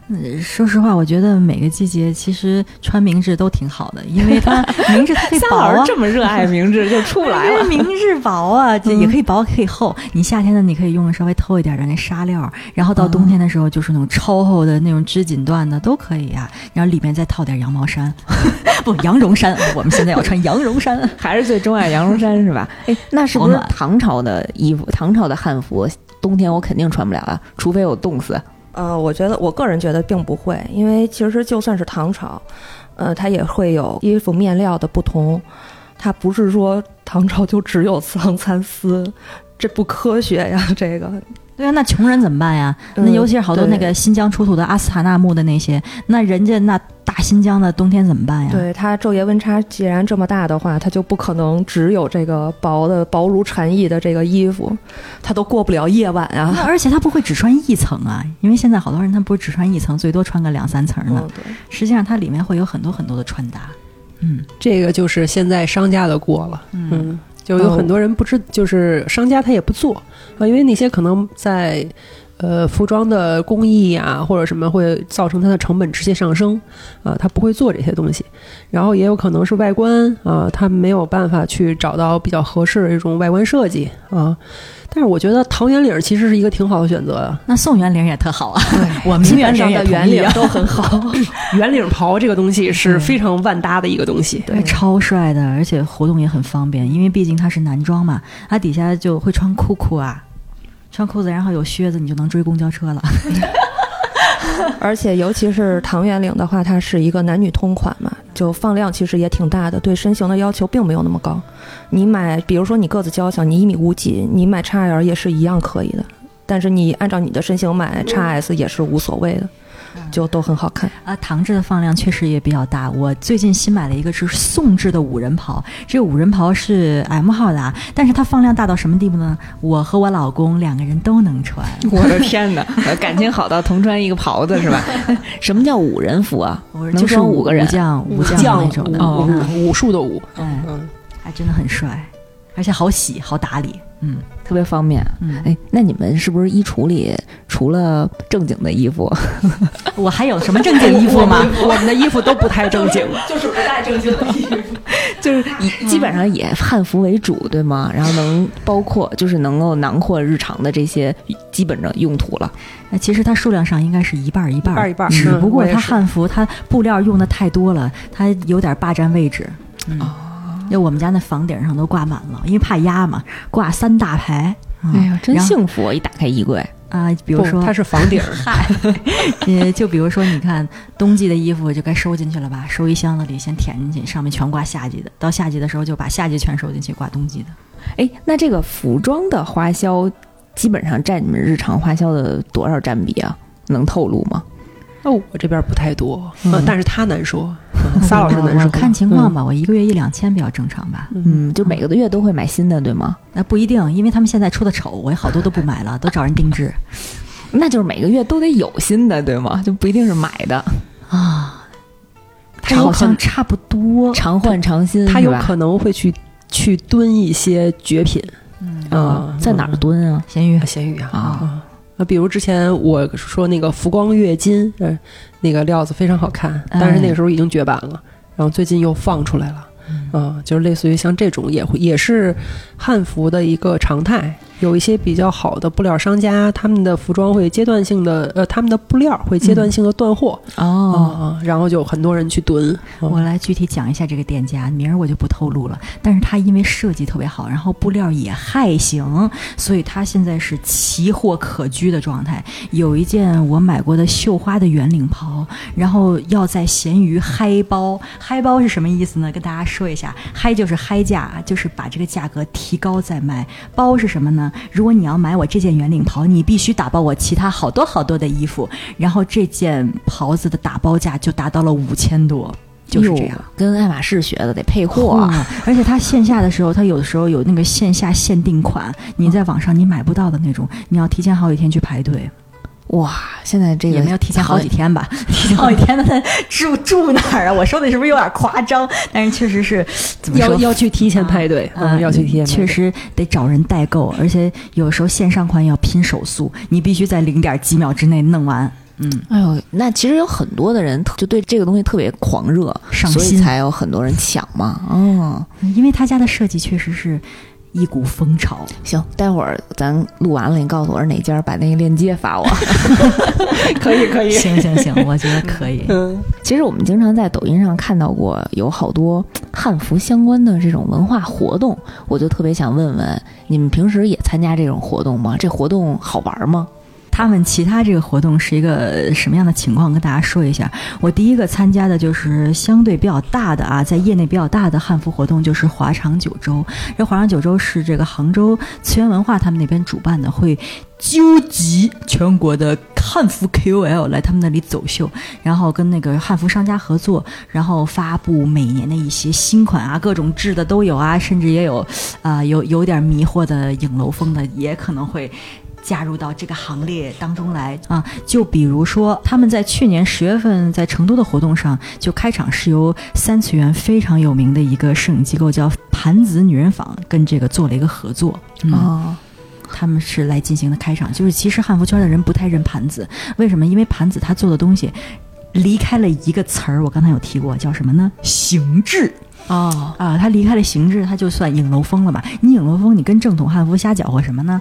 嗯，说实话，我觉得每个季节其实穿明制都挺好的，因为它 明制它可以薄啊。这么热爱明制，就出不来了。明制薄啊，这也可以薄可以厚。你夏天呢，你可以用稍微透一点的那纱料，然后到冬天的时候就是那种超厚的那种织锦缎的都可以啊。然后里面再套点羊毛衫，不羊绒衫。我们现在要穿羊绒衫，还是最钟爱羊绒衫是吧？哎，那是不是唐朝的衣服？唐朝的汉服冬天我肯定穿不了啊，除非我冻死。呃，我觉得我个人觉得并不会，因为其实就算是唐朝，呃，它也会有衣服面料的不同，它不是说唐朝就只有丝航蚕丝，这不科学呀，这个。对啊，那穷人怎么办呀？那尤其是好多那个新疆出土的阿斯塔纳木的那些，那人家那大新疆的冬天怎么办呀？对它昼夜温差既然这么大的话，它就不可能只有这个薄的薄如蝉翼的这个衣服，它都过不了夜晚啊。而且它不会只穿一层啊，因为现在好多人他不是只穿一层，最多穿个两三层呢。对，实际上它里面会有很多很多的穿搭。嗯，这个就是现在商家的锅了。嗯。就有很多人不知，就是商家他也不做啊，因为那些可能在，呃，服装的工艺啊或者什么会造成它的成本直接上升啊，他不会做这些东西，然后也有可能是外观啊，他没有办法去找到比较合适的这种外观设计啊。但是我觉得唐圆领其实是一个挺好的选择呀。那宋圆领也特好啊，我们圆领的圆领都很好。圆领 袍这个东西是非常万搭的一个东西，对，超帅的，而且活动也很方便，因为毕竟它是男装嘛，它底下就会穿裤裤啊，穿裤子，然后有靴子，你就能追公交车了。而且尤其是唐圆领的话，它是一个男女通款嘛，就放量其实也挺大的，对身形的要求并没有那么高。你买，比如说你个子娇小，你一米五几，你买 XL 也是一样可以的。但是你按照你的身形买 XS 也是无所谓的，就都很好看。啊，唐制的放量确实也比较大。我最近新买了一个是宋制的五人袍，这个五人袍是 M 号的，啊，但是它放量大到什么地步呢？我和我老公两个人都能穿。我的天哪，感情好到同穿一个袍子是吧？什么叫五人服啊？就是五个人，武将武将那种的，武术的武。嗯嗯。还真的很帅，而且好洗好打理，嗯，特别方便。嗯，哎，那你们是不是衣橱里除了正经的衣服，我还有什么正经衣服吗？我们的衣服都不太正经，就是不太正经的衣服，就是以基本上以汉服为主，对吗？然后能包括就是能够囊括日常的这些基本的用途了。那其实它数量上应该是一半一半，一半一半。只不过它汉服它布料用的太多了，它有点霸占位置。啊。就我们家那房顶上都挂满了，因为怕压嘛，挂三大排。哎呀，真幸福！一打开衣柜啊，比如说它是房顶，嗨，呃，就比如说你看冬季的衣服就该收进去了吧，收一箱子里先填进去，上面全挂夏季的，到夏季的时候就把夏季全收进去，挂冬季的。哎，那这个服装的花销基本上占你们日常花销的多少占比啊？能透露吗？那我这边不太多，但是他难说。撒老师难说，看情况吧。我一个月一两千比较正常吧。嗯，就每个月都会买新的，对吗？那不一定，因为他们现在出的丑，我好多都不买了，都找人定制。那就是每个月都得有新的，对吗？就不一定是买的啊。他好像差不多，常换常新。他有可能会去去蹲一些绝品。嗯，在哪儿蹲啊？咸鱼，咸鱼啊。啊，比如之前我说那个浮光跃金，嗯，那个料子非常好看，但是那个时候已经绝版了，然后最近又放出来了，啊，就是类似于像这种也会也是汉服的一个常态。有一些比较好的布料商家，他们的服装会阶段性的，呃，他们的布料会阶段性的断货哦，然后就很多人去囤。我来具体讲一下这个店家，名儿我就不透露了。但是他因为设计特别好，然后布料也还行，所以他现在是奇货可居的状态。有一件我买过的绣花的圆领袍，然后要在闲鱼嗨包，嗨包是什么意思呢？跟大家说一下，嗨就是嗨价，就是把这个价格提高再卖。包是什么呢？如果你要买我这件圆领袍，你必须打包我其他好多好多的衣服，然后这件袍子的打包价就达到了五千多。就是这样。跟爱马仕学的，得配货。而且它线下的时候，它有的时候有那个线下限定款，你在网上你买不到的那种，你要提前好几天去排队，哇，现在这个也没有提前好几天吧？提前好几天，那 住住哪儿啊？我说的是不是有点夸张？但是确实是怎么说？要要去提前排队啊嗯，要去提前。确实得找人代购，而且有时候线上款要拼手速，你必须在零点几秒之内弄完。嗯，哎呦，那其实有很多的人就对这个东西特别狂热，上心所以才有很多人抢嘛。嗯，因为他家的设计确实是一股风潮。行，待会儿咱录完了，你告诉我是哪家，把那个链接发我。可以可以。行行行，我觉得可以。嗯，其实我们经常在抖音上看到过有好多汉服相关的这种文化活动，我就特别想问问，你们平时也参加这种活动吗？这活动好玩吗？他们其他这个活动是一个什么样的情况？跟大家说一下。我第一个参加的就是相对比较大的啊，在业内比较大的汉服活动，就是华长九州。这华长九州是这个杭州次元文化他们那边主办的，会纠集全国的汉服 KOL 来他们那里走秀，然后跟那个汉服商家合作，然后发布每年的一些新款啊，各种制的都有啊，甚至也有啊、有有点迷惑的影楼风的，也可能会。加入到这个行列当中来啊！就比如说，他们在去年十月份在成都的活动上，就开场是由三次元非常有名的一个摄影机构叫盘子女人坊跟这个做了一个合作。嗯，哦，他们是来进行的开场，就是其实汉服圈的人不太认盘子，为什么？因为盘子他做的东西离开了一个词儿，我刚才有提过，叫什么呢？形制。哦，啊，他离开了形制，他就算影楼风了吧？你影楼风，你跟正统汉服瞎搅和什么呢？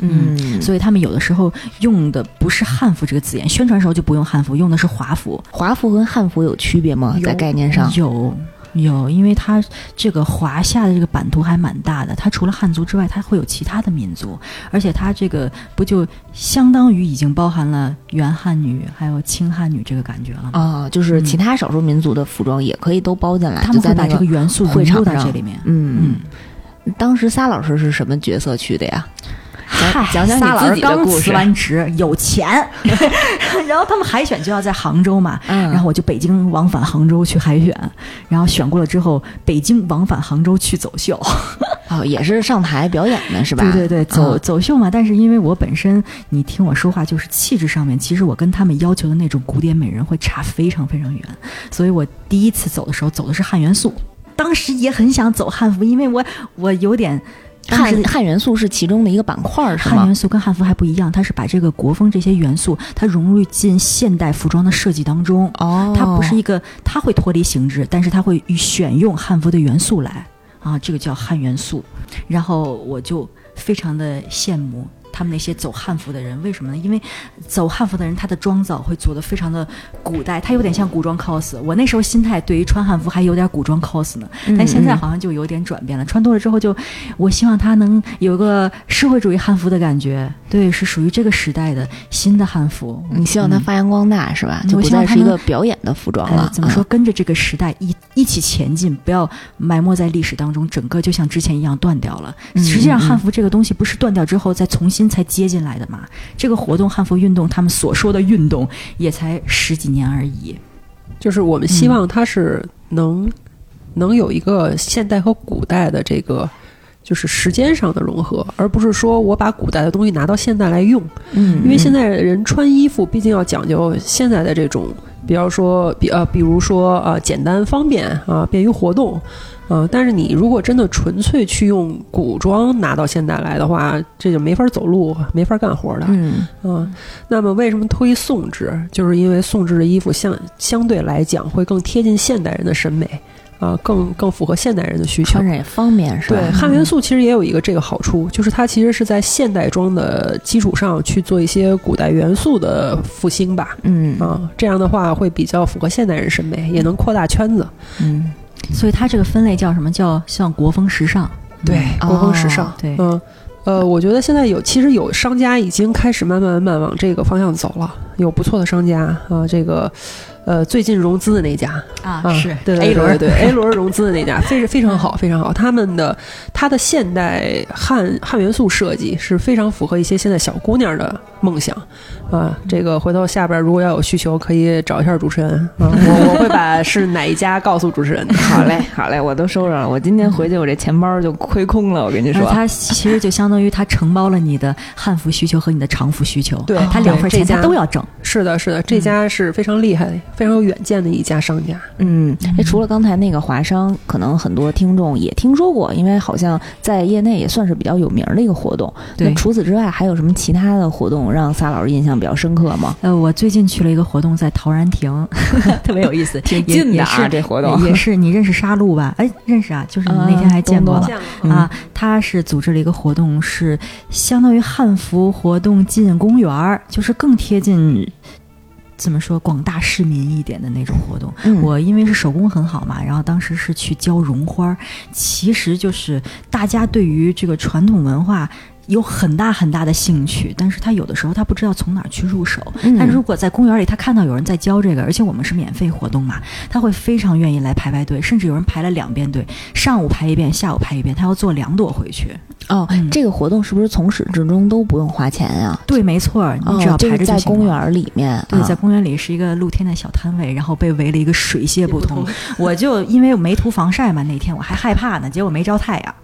嗯，所以他们有的时候用的不是汉服这个字眼，宣传时候就不用汉服，用的是华服。华服跟汉服有区别吗？在概念上？有有，因为它这个华夏的这个版图还蛮大的，它除了汉族之外，它会有其他的民族，而且它这个不就相当于已经包含了原汉女还有清汉女这个感觉了吗？啊，就是其他少数民族的服装也可以都包进来，他们会把这个元素会融入到这里面。嗯嗯，当时撒老师是什么角色去的呀？嗨，讲讲撒老师你自己的刚辞故事。完职，有钱，然后他们海选就要在杭州嘛，嗯，然后我就北京往返杭州去海选，然后选过了之后，北京往返杭州去走秀，哦，也是上台表演的是吧？对对对，走、嗯走秀嘛。但是因为我本身，你听我说话，就是气质上面，其实我跟他们要求的那种古典美人会差非常非常远，所以我第一次走的时候走的是汉元素，当时也很想走汉服，因为我我有点。汉汉元素是其中的一个板块儿是吗汉元？素跟汉服还不一样，它是把这个国风这些元素，它融入进现代服装的设计当中。哦，它不是一个，它会脱离形制，但是它会选用汉服的元素来啊，这个叫汉元素。然后我就非常的羡慕他们那些走汉服的人，为什么呢？因为走汉服的人，他的妆造会做的非常的古代，他有点像古装 cos。我那时候心态对于穿汉服还有点古装 cos 呢，嗯但现在好像就有点转变了。穿多了之后就，我希望他能有个社会主义汉服的感觉，对，是属于这个时代的新的汉服。你希望它嗯发扬光大是吧？嗯就不再是一个表演的服装呃了。怎么说？嗯？跟着这个时代一一起前进，不要埋没在历史当中，整个就像之前一样断掉了。嗯实际上，汉服这个东西不是断掉之后再重新才接进来的嘛？这个活动汉服运动，他们所说的运动也才十几年而已。就是我们希望它是能、能有一个现代和古代的这个。就是时间上的融合，而不是说我把古代的东西拿到现代来用，嗯，因为现在人穿衣服毕竟要讲究现在的这种，比方说比呃，比如说呃，简单方便啊、便于活动，呃，但是你如果真的纯粹去用古装拿到现代来的话，这就没法走路，没法干活的。嗯嗯，那么为什么推宋制？就是因为宋制的衣服相相对来讲会更贴近现代人的审美，啊、更更符合现代人的需求穿。着也方便是吧？对，汉元素其实也有一个这个好处，就是它其实是在现代装的基础上去做一些古代元素的复兴吧。嗯啊，这样的话会比较符合现代人审美，也能扩大圈子。嗯所以它这个分类叫什么？叫像国风时尚。对，嗯国风时尚。哦对嗯，呃，我觉得现在有，其实有商家已经开始慢慢慢慢往这个方向走了，有不错的商家啊，这个。呃，最近融资的那家啊啊，对对 A 轮对对 A 轮融资的那家，非常非常好，非常好。他们的它的现代汉汉元素设计是非常符合一些现在小姑娘的梦想啊。这个回头下边如果要有需求，可以找一下主持人啊，我我会把是哪一家告诉主持人的。好嘞，好嘞，我都收着了。我今天回去，我这钱包就亏空了。我跟你说，它其实就相当于它承包了你的汉服需求和你的常服需求，对它两份钱这家它都要挣。是的，是的，这家是非常厉害的，非常有远见的一家商家。嗯，哎，除了刚才那个华商，可能很多听众也听说过，因为好像在业内也算是比较有名儿的一个活动。对那除此之外，还有什么其他的活动让撒老师印象比较深刻吗？呃，我最近去了一个活动，在陶然亭，特别有意思，挺近的啊，这活动也是 你认识沙路吧？哎，认识啊，就是你那天还见过了。嗯啊，他是组织了一个活动，是相当于汉服活动进公园儿，就是更贴近怎么说广大市民一点的那种活动。嗯我因为是手工很好嘛，然后当时是去教绒花儿，其实就是大家对于这个传统文化。有很大很大的兴趣，但是他有的时候他不知道从哪儿去入手。嗯但如果在公园里他看到有人在教这个，而且我们是免费活动嘛，他会非常愿意来排排队，甚至有人排了两遍队，上午排一遍，下午排一遍，他要做两朵回去。哦，嗯这个活动是不是从始至终都不用花钱呀、对，没错儿，你只要排着就行了。公园里面，对，啊在公园里是一个露天的小摊位，然后被围了一个水泄不通。我就因为我没涂防晒嘛，那天我还害怕呢，结果没着太阳。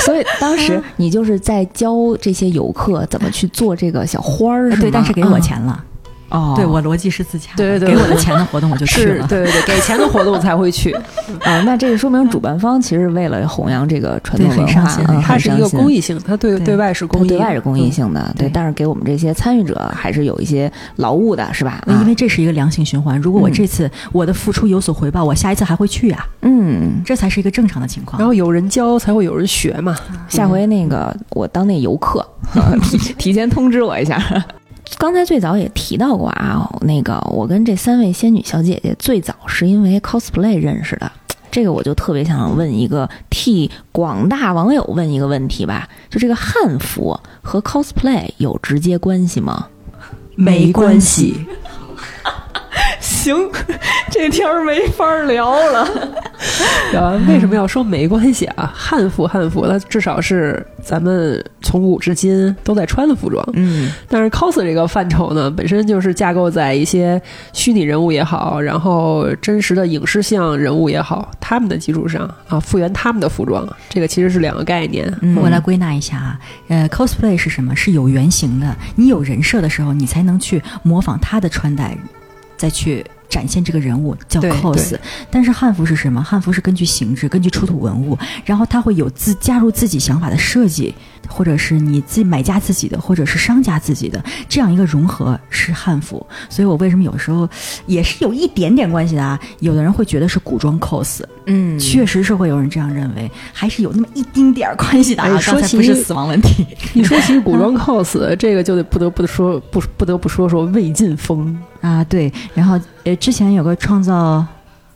所以当时你就是在教这些游客怎么去做这个小花儿，对，但是给我嗯钱了。哦，对我逻辑是自洽的，对对对给我的钱的活动我就去了。对对对，给钱的活动我才会去。啊，那这个说明主办方其实为了弘扬这个传统文化，它是一个公益性，它对对对外是公益，对外是公益嗯。性的，对，对但是给我们这些参与者还是有一些劳务的，是吧？啊因为这是一个良性循环。如果我嗯这次我的付出有所回报，我下一次还会去呀、嗯，这才是一个正常的情况。然后有人教，才会有人学嘛。下回那个我当那游客，提提前通知我一下。刚才最早也提到过啊，那个我跟这三位仙女小姐姐最早是因为 cosplay 认识的。这个我就特别想问一个，替广大网友问一个问题吧，就这个汉服和 cosplay 有直接关系吗？没关系。行，这天儿没法聊了。呃，为什么要说没关系啊？汉服汉服，那至少是咱们从古至今都在穿的服装。嗯但是 cos 这个范畴呢，本身就是架构在一些虚拟人物也好，然后真实的影视像人物也好，他们的基础上啊，复原他们的服装，这个其实是两个概念。嗯我来归纳一下啊，呃，cosplay 是什么？是有原型的。你有人设的时候，你才能去模仿他的穿戴，再去展现这个人物，叫 cos。但是汉服是什么？汉服是根据形制、根据出土文物，然后它会有自加入自己想法的设计，或者是你自己买家自己的，或者是商家自己的这样一个融合是汉服。所以我为什么有时候也是有一点点关系的啊？有的人会觉得是古装 cos，嗯确实是会有人这样认为，还是有那么一丁点儿关系的啊。哎说起是死亡问题，你说起古装 cos，这个就得不得不说不不得不说说魏晋风。啊，对。然后呃，之前有个创造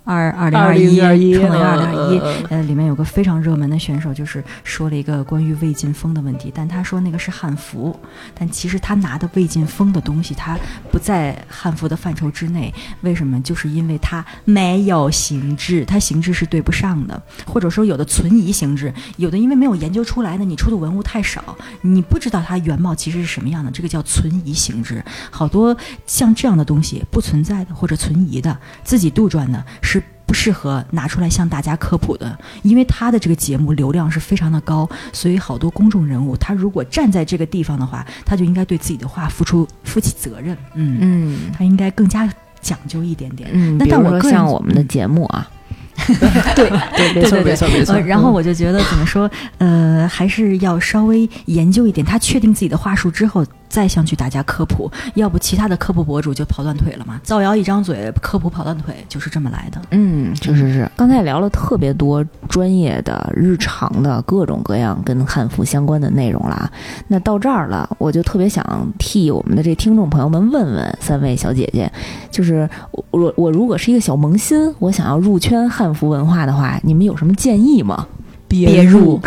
二二零二一，2021创造二零二一呃，里面有个非常热门的选手，就是说了一个关于魏晋风的问题，但他说那个是汉服，但其实他拿的魏晋风的东西，他不在汉服的范畴之内。为什么？就是因为他没有形制，它形制是对不上的，或者说有的存疑形制，有的因为没有研究出来呢，你出的文物太少，你不知道它原貌其实是什么样的，这个叫存疑形制。好多像这样的东西不存在的或者存疑的，自己杜撰的是不适合拿出来向大家科普的，因为他的这个节目流量是非常的高，所以好多公众人物他如果站在这个地方的话，他就应该对自己的话付出负起责任，嗯，嗯他应该更加讲究一点点。嗯，那但我个人像我们的节目啊，对 对，没错对对没错没错。呃，然后嗯我就觉得怎么说，呃，还是要稍微研究一点。他确定自己的话术之后，再向去大家科普，要不其他的科普博主就跑断腿了嘛。造谣一张嘴，科普跑断腿，就是这么来的。嗯，确实是。刚才也聊了特别多专业的、日常的各种各样跟汉服相关的内容了啊。那到这儿了，我就特别想替我们的这听众朋友们问问三位小姐姐，就是我我我如果是一个小萌新，我想要入圈汉服文化的话，你们有什么建议吗？别入，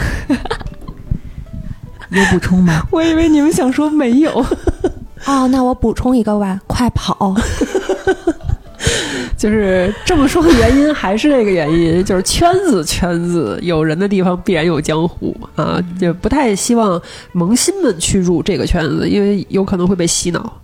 有补充吗？我以为你们想说没有。哦，那我补充一个吧，快跑！就是这么说的原因还是那个原因，就是圈子圈子有人的地方必然有江湖啊，就不太希望萌新们去入这个圈子，因为有可能会被洗脑。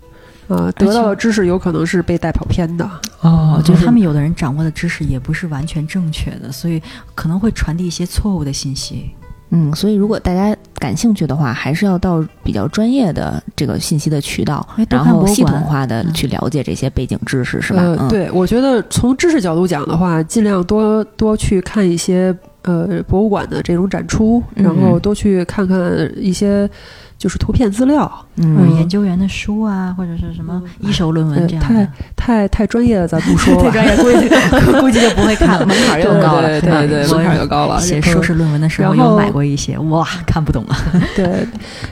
啊，得到的知识有可能是被带跑偏的哦，就是他们有的人掌握的知识也不是完全正确的，所以可能会传递一些错误的信息。嗯，所以如果大家感兴趣的话，还是要到比较专业的这个信息的渠道，然后系统化的去了解这些背景知识，是吧？呃，对，我觉得从知识角度讲的话，尽量多多去看一些呃博物馆的这种展出，然后多去看看一些。就是图片资料，嗯，研究员的书啊，或者是什么一手论文这样太太太专业了，咱不说了。太专业，估计 估计就不会看了，门槛又高了。对对对，门槛又高了。写硕士论文的时候又买过一些，哇，看不懂啊。对，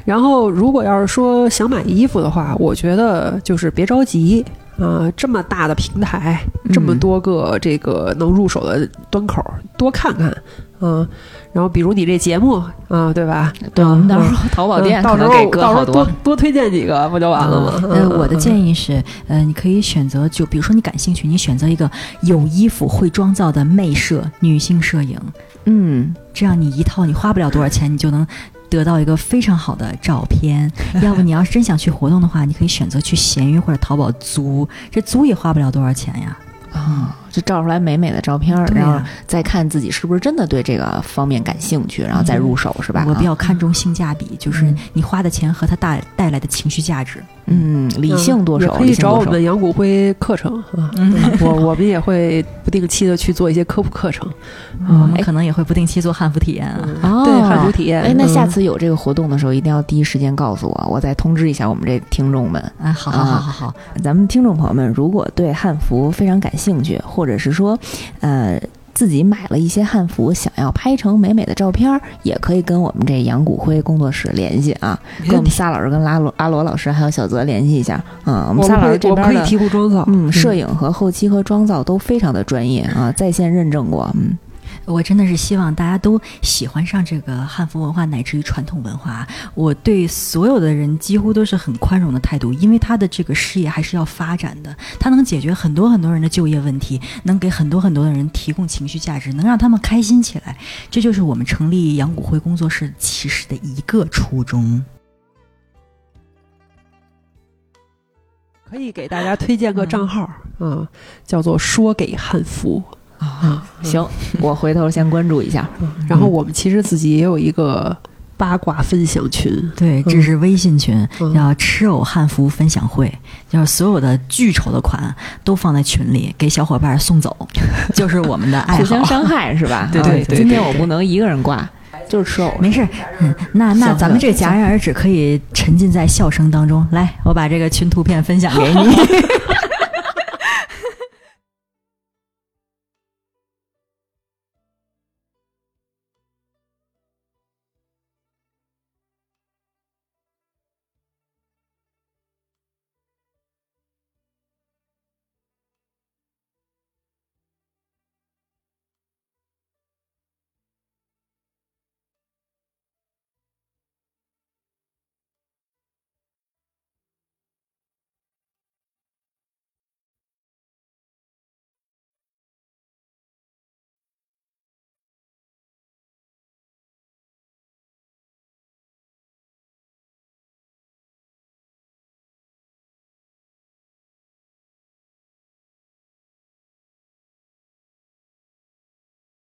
然后如果要是说想买衣服的话，我觉得就是别着急啊，这么大的平台，这么多个这个能入手的端口，多看看。嗯，然后比如你这节目啊，对吧？对，我们到时候淘宝店到时候到时候多多推荐几个，不就完了吗？呃，我的建议是，呃，你可以选择，就比如说你感兴趣，你选择一个有衣服会妆造的媚摄女性摄影，嗯，这样你一套你花不了多少钱，你就能得到一个非常好的照片。要不你要是真想去活动的话，你可以选择去闲鱼或者淘宝租，这租也花不了多少钱呀。啊，就照出来美美的照片，然后再看自己是不是真的对这个方面感兴趣，然后再入手，是吧？我比较看重性价比，就是你花的钱和它带带来的情绪价值。嗯，理性剁手，可以找我们杨骨灰课程啊。我我们也会不定期的去做一些科普课程，我们可能也会不定期做汉服体验啊。哦，对，汉服体验。哎，那下次有这个活动的时候，一定要第一时间告诉我，我再通知一下我们这听众们。啊，好好好好好，咱们听众朋友们，如果对汉服非常感兴趣，或者是说，呃。自己买了一些汉服，想要拍成美美的照片，也可以跟我们这杨谷辉工作室联系啊，跟我们撒老师、跟拉罗、阿罗老师还有小泽联系一下。嗯，我们撒老师这边可以提供妆造，嗯，摄影和后期和妆造都非常的专业啊，在线认证过，嗯。我真的是希望大家都喜欢上这个汉服文化，乃至于传统文化。我对所有的人几乎都是很宽容的态度，因为他的这个事业还是要发展的，他能解决很多很多人的就业问题，能给很多很多的人提供情绪价值，能让他们开心起来。这就是我们成立杨谷辉工作室其实的一个初衷。可以给大家推荐个账号啊，叫做“说给汉服”。啊，行，我回头先关注一下。然后我们其实自己也有一个八卦分享群，对，这是微信群，叫“吃藕汉服分享会”，就是所有的巨丑的款都放在群里，给小伙伴送走，就是我们的爱好。互相伤害是吧？对对对。今天我不能一个人挂，就是吃藕。没事，嗯，那那咱们这个戛然而止可以沉浸在笑声当中。来，我把这个群图片分享给你。